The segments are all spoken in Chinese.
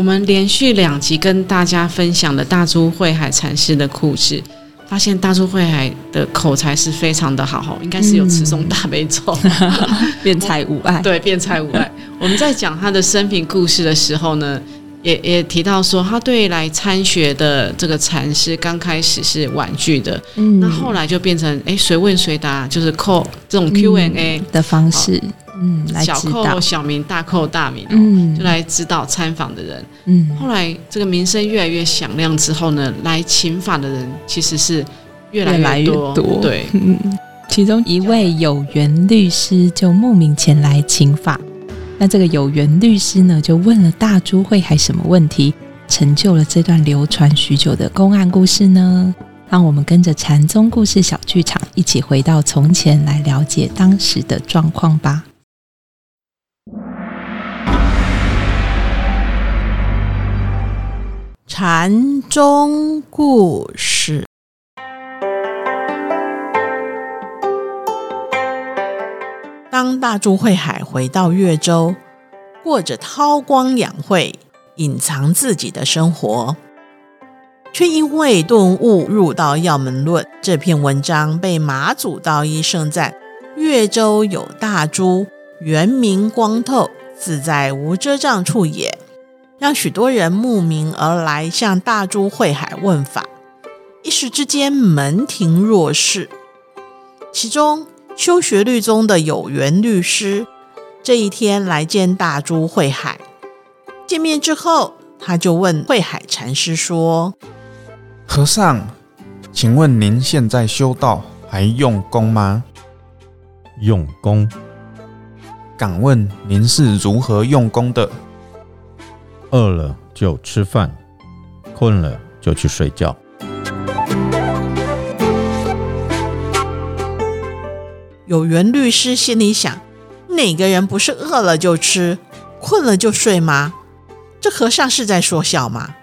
我们连续两集跟大家分享了大珠慧海禅师的故事，发现大珠慧海的口才是非常的好，应该是有持诵大悲咒，辩才无碍。对，辩才无碍。我们在讲他的生平故事的时候呢，也也提到说，他对来参学的这个禅师刚开始是婉拒的，嗯，那后来就变成哎随问随答，就是扣这种 Q&A 的方式。嗯，小扣小名，大扣大名，嗯，就来指导参访的人。嗯，后来这个名声越来越响亮之后呢，来请法的人其实是越来越多。对，嗯，其中一位有缘律师就慕名前来请法。那这个有缘律师呢，就问了大珠会还什么问题，成就了这段流传许久的公案故事呢？让我们跟着禅宗故事小剧场一起回到从前，来了解当时的状况吧。禅宗故事。当大珠慧海回到越州，过着韬光养晦、隐藏自己的生活，却因为顿悟入道要门论这篇文章，被马祖道一盛赞：越州有大珠，原名光透，自在无遮障处也。让许多人慕名而来，向大珠慧海问法，一时之间门庭若市。其中修学律宗的有缘律师，这一天来见大珠慧海。见面之后，他就问慧海禅师说：“和尚，请问您现在修道还用功吗？”“用功。”“敢问您是如何用功的？”饿了就吃饭，困了就去睡觉。有缘律师心里想：哪个人不是饿了就吃，困了就睡吗？这和尚是在说笑吗？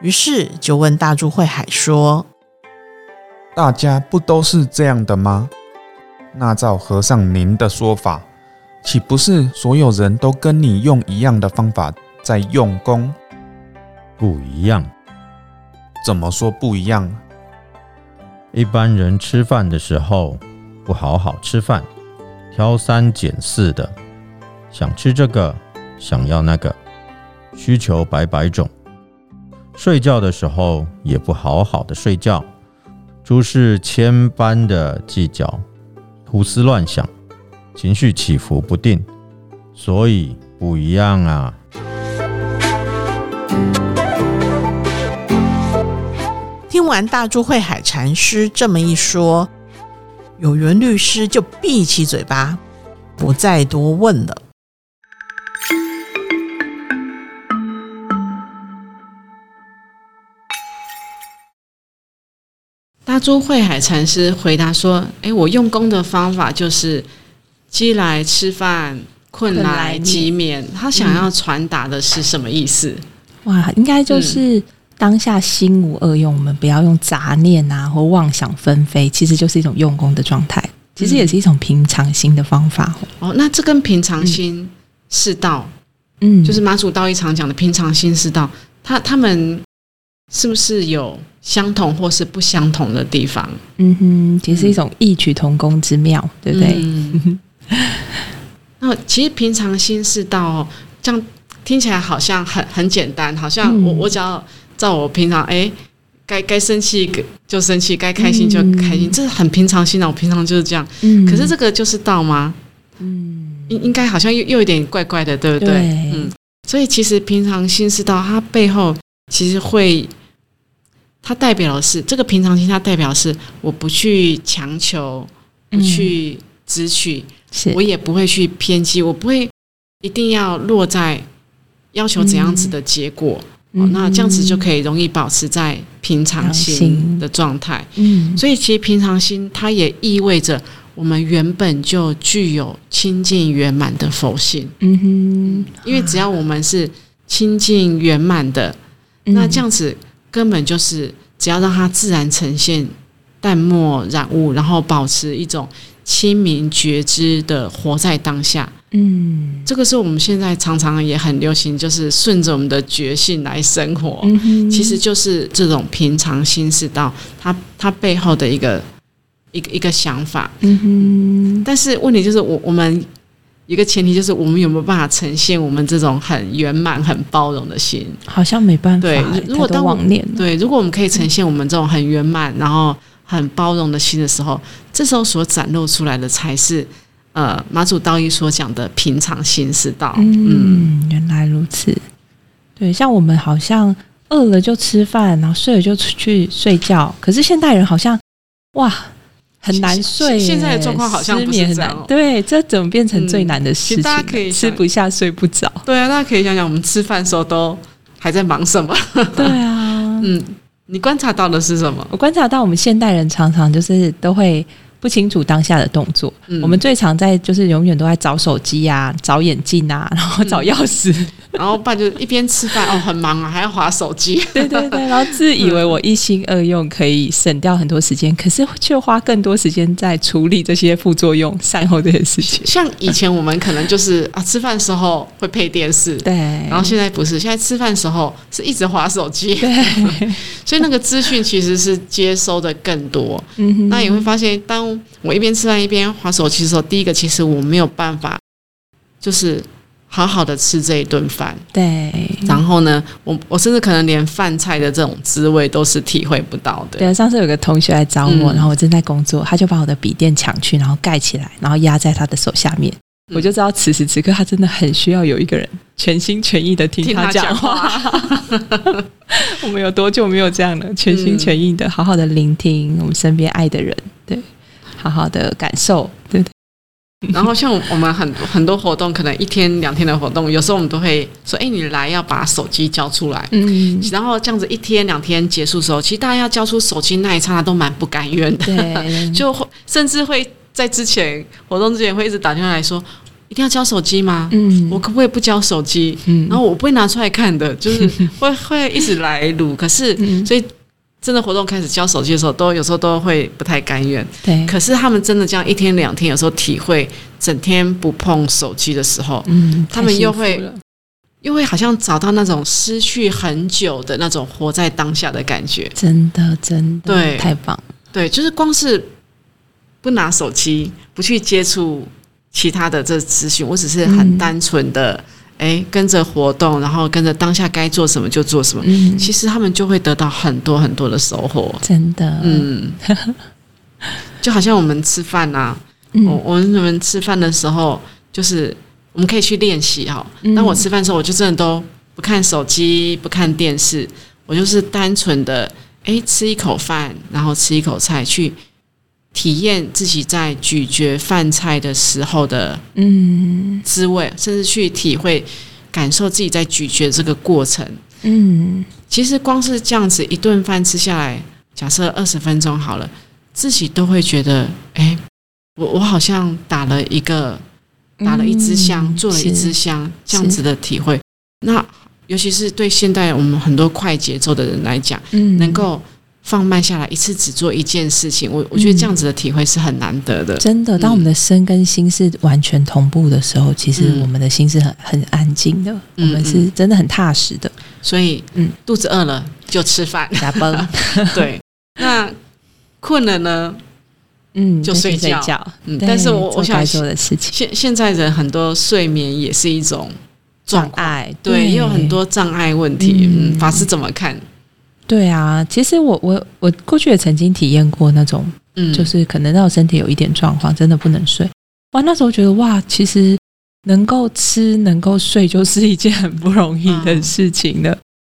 于是就问大珠慧海说：“大家不都是这样的吗？那照和尚您的说法，岂不是所有人都跟你用一样的方法？”在用功不一样，怎么说不一样？一般人吃饭的时候不好好吃饭，挑三拣四的，想吃这个，想要那个，需求百百种。睡觉的时候也不好好的睡觉，诸事千般的计较，胡思乱想，情绪起伏不定，所以不一样啊。听完大珠慧海禅师这么一说，有缘律师就闭起嘴巴，不再多问了。大珠慧海禅师回答说：“哎，我用功的方法就是饥来吃饭，困来即眠。他想要传达的是什么意思？哇，应该就是。”当下心无二用，我们不要用杂念啊或妄想纷飞，其实就是一种用功的状态。其实也是一种平常心的方法哦。那这跟平常心是道，嗯，就是马祖道一常讲的平常心是道，他他们是不是有相同或是不相同的地方？嗯哼，其实一种异曲同工之妙，对不对？那其实平常心是道，这样听起来好像很很简单，好像我我只要。照我平常哎，该该生气就生气，该开心就开心，这是很平常心的。我平常就是这样。嗯，可是这个就是道吗？嗯，应应该好像又又有点怪怪的，对不对？嗯，所以其实平常心是道，它背后其实会，它代表的是这个平常心，它代表是我不去强求，不去直取，我也不会去偏激，我不会一定要落在要求怎样子的结果，哦，那这样子就可以容易保持在平常心心。的状态。嗯，所以其实平常心它也意味着我们原本就具有清净圆满的佛性，嗯哼，因为只要我们是清净圆满的，那这样，样子根本就是只要让它自然呈现淡漠染物，然后保持一种清明觉知的活在当下。嗯这个是我们现在常常也很流行，就是顺着我们的觉性来生活。嗯哼，其实就是这种平常心是到，它它背后的一个一个一个想法。嗯哼，但是问题就是我我们一个前提就是我们有没有办法呈现我们这种很圆满、很包容的心？好像没办法对如果当我妄念，对，如果我们可以呈现我们这种很圆满，然后很包容的心的时候，这时候所展露出来的才是呃马祖道义所讲的平常心是道。嗯嗯，原来如此。对，像我们好像饿了就吃饭，然后睡了就出去睡觉。可是现代人好像哇很难睡，现现在的状况好像不是失眠很难。对，这怎么变成最难的大家可以吃不下、睡不着。对啊，大家可以想想，我们吃饭的时候都还在忙什么？对啊，嗯，你观察到的是什么？我观察到我们现代人常常就是都会不清楚当下的动作。嗯我们最常在就是永远都在找手机啊、找眼镜啊，然后找钥匙。然后不然就一边吃饭哦，很忙啊，还要划手机。对对对，然后自以为我一心二用可以省掉很多时间，可是却花更多时间在处理这些副作用、善后这些事情。像以前我们可能就是啊，吃饭的时候会配电视，对，然后现在不是，现在吃饭的时候是一直划手机，对，所以那个资讯其实是接收的更多。那也会发现，当我一边吃饭一边划手机的时候，第一个其实我没有办法，就是好好的吃这一顿饭。对，然后呢，我我甚至可能连饭菜的这种滋味都是体会不到的。对啊，上次有个同学来找我，嗯然后我正在工作，他就把我的笔电抢去，然后盖起来，然后压在他的手下面。嗯我就知道此时此刻他真的很需要有一个人全心全意的听听他讲讲话，我们有多久没有这样了？全心全意的好好的聆听我们身边爱的人，对，好好的感受，对对，然后像我们很很多活动，可能一天两天的活动，有时候我们都会说：“哎，你来要把手机交出来。”嗯，然后这样子一天两天结束的时候，其实大家要交出手机那一刹那都蛮不甘愿的，对，就会甚至会在之前活动之前会一直打电话来说：“一定要交手机吗？嗯我可不可以不交手机？”嗯然后我不会拿出来看的，就是会会一直来录。可是嗯所以真的活动开始交手机的时候，都有时候都会不太甘愿。对，可是他们真的这样一天两天，有时候体会整天不碰手机的时候，嗯，他们又会又会好像找到那种失去很久的那种活在当下的感觉。真的真的对。太棒。了，对，就是光是不拿手机，不去接触其他的这资讯，我只是很嗯。单纯的哎、跟着活动，然后跟着当下该做什么就做什么。嗯，其实他们就会得到很多很多的收获。真的，嗯，就好像我们吃饭呐、我嗯，我们吃饭的时候，就是我们可以去练习哈。嗯当我吃饭的时候，我就真的都不看手机，不看电视，我就是单纯的哎吃一口饭，然后吃一口菜，去体验自己在咀嚼饭菜的时候的嗯滋味，甚至去体会、感受自己在咀嚼这个过程。嗯其实光是这样子一顿饭吃下来，假设二十分钟好了，自己都会觉得，哎，我我好像打了一个打了一支香，嗯做了一支香，这样子的体会。那尤其是对现代我们很多快节奏的人来讲，嗯能够放慢下来，一次只做一件事情，我我觉得这样子的体会是很难得的。真的，当我们的身跟心是完全同步的时候，其实嗯我们的心是很很安静的，我嗯们是真的很踏实的。所以，嗯肚子饿了就吃饭，打崩，对。那困了呢？嗯，就睡觉。嗯，但是我我想做的事情，现现在人很多睡眠也是一种障，碍，对，也有很多障碍问题。嗯，嗯法师怎么看？对啊。其实我我我过去也曾经体验过那种，嗯，就是可能让我身体有一点状况，真的不能睡。哇，那时候觉得哇，其实能够吃能够睡，就是一件很不容易的事情了。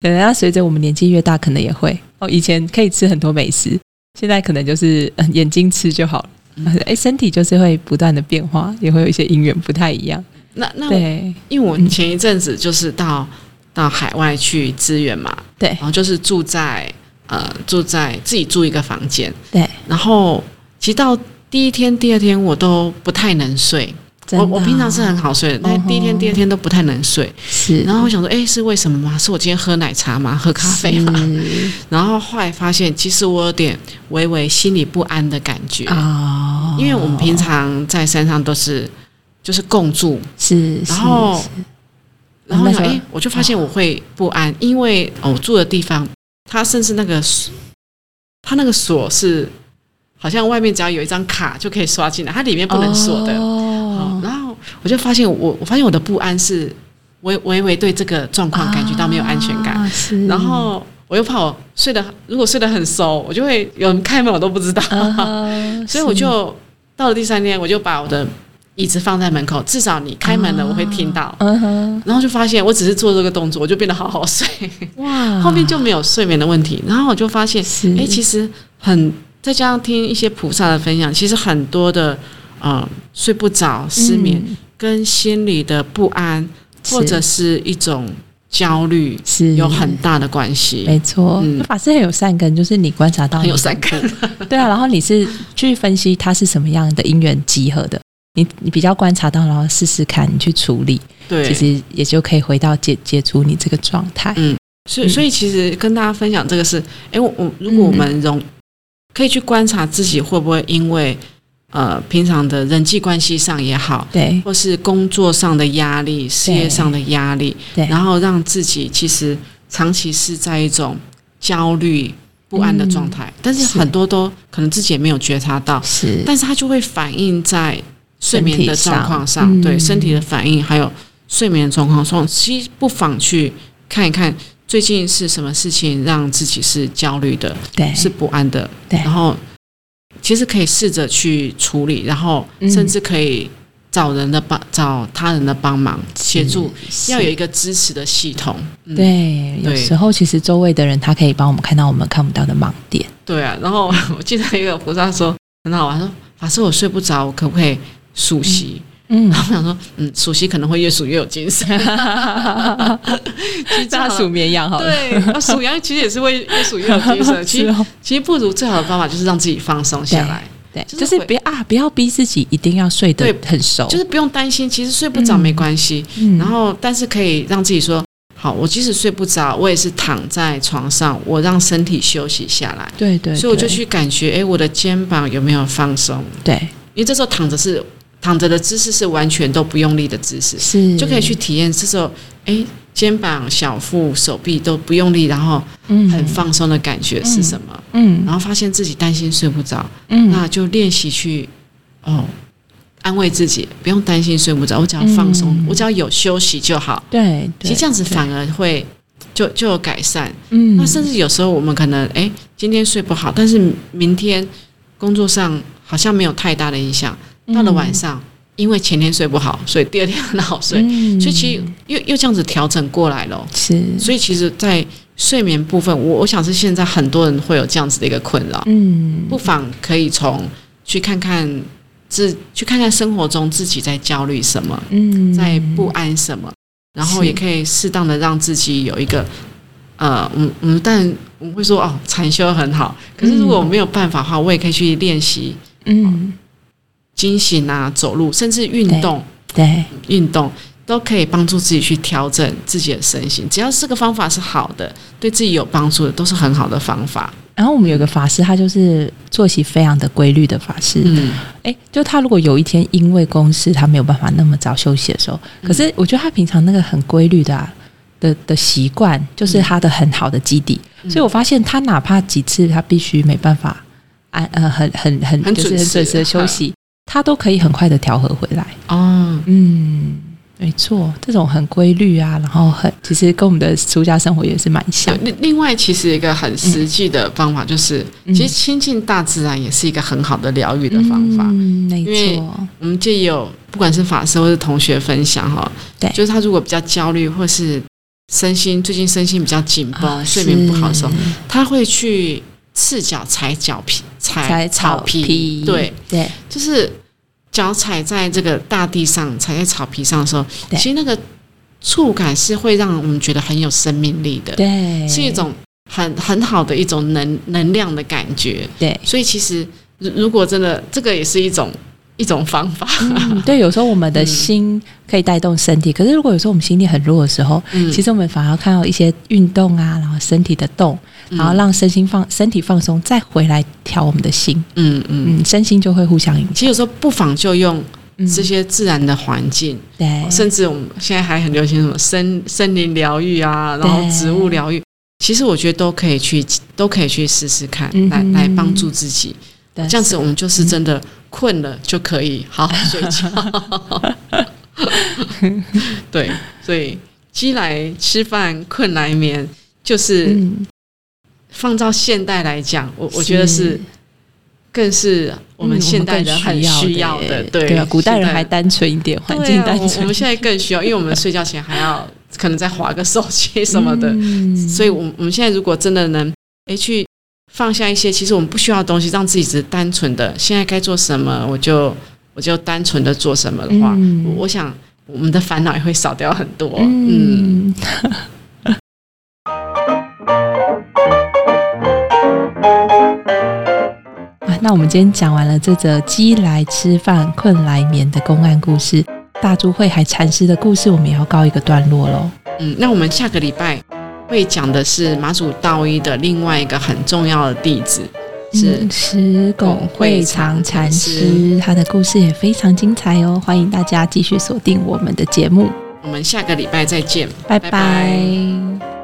可能要随着我们年纪越大，可能也会哦。以前可以吃很多美食，现在可能就是、呃眼睛吃就好了。嗯哎，身体就是会不断的变化，也会有一些因缘不太一样。那那对，因为我前一阵子就是到到海外去支援嘛，对。然后就是住在呃住在自己住一个房间，对，然后其实到第一天、第二天我都不太能睡，我我平常是很好睡的，但第一天、哦第二天都不太能睡。是，然后我想说，哎，是为什么吗？是我今天喝奶茶吗？喝咖啡吗？然后后来发现，其实我有点微微心里不安的感觉，哦，因为我们平常在山上都是就是共住，是，然后是然后呢，那时候哎，我就发现我会不安，因为哦我住的地方，它甚至那个锁它那个锁是好像外面只要有一张卡就可以刷进来，它里面不能锁的。哦。哦，然后我就发现我，我发现我的不安是微微微对这个状况感觉到没有安全感，然后我又怕我睡得如果睡得很熟，我就会有人开门我都不知道，嗯 所以我就到了第三天，我就把我的椅子放在门口，至少你开门了我会听到。嗯哼，然后就发现，我只是做这个动作，我就变得好好睡，哇，后面就没有睡眠的问题。然后我就发现，是。哎，其实很再加上听一些菩萨的分享，其实很多的呃睡不着、失眠，嗯。跟心理的不安或者是一种焦虑是。有很大的关系。没错，嗯。法师很有善根，就是你观察到很有善根，对啊，然后你是去分析它是什么样的因缘集合的，你你比较观察到，然后试试看，你去处理，对，其实也就可以回到解解除你这个状态。嗯。所以所以其实跟大家分享这个是，哎，我我如果我们容可以去观察自己会不会因为呃平常的人际关系上也好，对。或是工作上的压力、事业上的压力，对，然后让自己其实长期是在一种焦虑不安的状态，但是是。很多都可能自己也没有觉察到，是。但是它就会反映在睡眠的状况上，对嗯。身体的反应还有睡眠的状况上，其实不妨去看一看最近是什么事情让自己是焦虑的，对。是不安的，对。然后其实可以试着去处理，然后嗯。甚至可以找人的帮，找他人的帮忙协助，要有一个支持的系统。嗯、对，有时候其实周围的人他可以帮我们看到我们看不到的盲点。对啊，然后我记得一个菩萨说很好玩，说法师我睡不着，我可不可以数息？嗯然，后我想说，嗯，数息可能会越数越有精神。其实大数绵羊好了，对，啊数羊其实也是会越数越有精神。其实哦其实不如最好的方法就是让自己放松下来，对，就就是是会不要啊，不要逼自己一定要睡得很熟，就是不用担心，其实睡不着没关系。嗯然后，但是可以让自己说，好，我即使睡不着，我也是躺在床上，我让身体休息下来。对对，所以我就去感觉，诶，我的肩膀有没有放松？对因为这时候躺着是躺着的姿势是完全都不用力的姿势，是就可以去体验这时候，哎，肩膀、小腹、手臂都不用力，然后嗯很放松的感觉是什么？嗯然后发现自己担心睡不着，嗯那就练习去哦安慰自己，不用担心睡不着，我只要放松，嗯我只要有休息就好。对，其实这样子反而会就就有改善。嗯那甚至有时候我们可能哎今天睡不好，但是明天工作上好像没有太大的影响，到了晚上。因为前天睡不好，所以第二天很好睡，嗯。所以其实又又这样子调整过来了。是。所以其实，在睡眠部分，我我想是现在很多人会有这样子的一个困扰，嗯。不妨可以从去看看自去看看生活中自己在焦虑什么，嗯。在不安什么，然后也可以适当的让自己有一个呃，嗯嗯，但我们会说哦，禅修很好，可是如果我没有办法的话，我也可以去练习嗯惊醒啊、走路，甚至运动，对运动都可以帮助自己去调整自己的身心。只要这个方法是好的，对自己有帮助的，都是很好的方法。然后我们有个法师，他就是作息非常的规律的法师。嗯，哎、就他如果有一天因为公事他没有办法那么早休息的时候，可是我觉得他平常那个很规律的、啊、的的习惯，就是他的很好的基底。嗯所以我发现他哪怕几次他必须没办法安呃很很很很就是准时很准时的休息，他都可以很快的调和回来。哦，嗯，没错，这种很规律啊，然后很其实跟我们的出家生活也是蛮像。另另外，其实一个很实际的方法就是，嗯其实亲近大自然也是一个很好的疗愈的方法。嗯，没错，我们借有不管是法师或是同学分享哈，对就是他如果比较焦虑或是身心最近身心比较紧绷、啊睡眠不好的时候，他会去赤脚踩脚皮、踩踩草皮，对，对就是脚踩在这个大地上，踩在草皮上的时候，其实那个触感是会让我们觉得很有生命力的，对，是一种很很好的一种能能量的感觉。对。所以其实如如果真的这个也是一种一种方法，嗯对，有时候我们的心可以带动身体，可是如果有时候我们心力很弱的时候，嗯。其实我们反而看到一些运动啊，然后身体的动，嗯。然后让身心放身体放松，再回来调我们的心，嗯嗯，嗯，身心就会互相影响。其实有时候不妨就用嗯。这些自然的环境，对，甚至我们现在还很流行什么森森林疗愈啊，然后植物疗愈，其实我觉得都可以去都可以去试试看，嗯来来帮助自己。对这样子我们就是真的困了就可以好好 睡觉。对，所以饥来吃饭，困来眠，就是嗯，放到现代来讲，我我觉得是更是我们嗯现代人很需要的。对对啊，古代人还单纯一点，环境单纯。我我们现在更需要，因为我们睡觉前还要可能再划个手机什么的，嗯所以，我们我们现在如果真的能诶去放下一些其实我们不需要的东西，让自己只是单纯的现在该做什么，我就我就单纯的做什么的话，嗯我我想我们的烦恼也会少掉很多。嗯，那我们今天讲完了这则鸡来吃饭，困来眠的公案故事，大珠慧海禅师的故事，我们也要告一个段落喽。嗯，那我们下个礼拜会讲的是马祖道一的另外一个很重要的弟子，是嗯石拱会长禅师，他的故事也非常精彩哦，欢迎大家继续锁定我们的节目，我们下个礼拜再见，拜拜。拜拜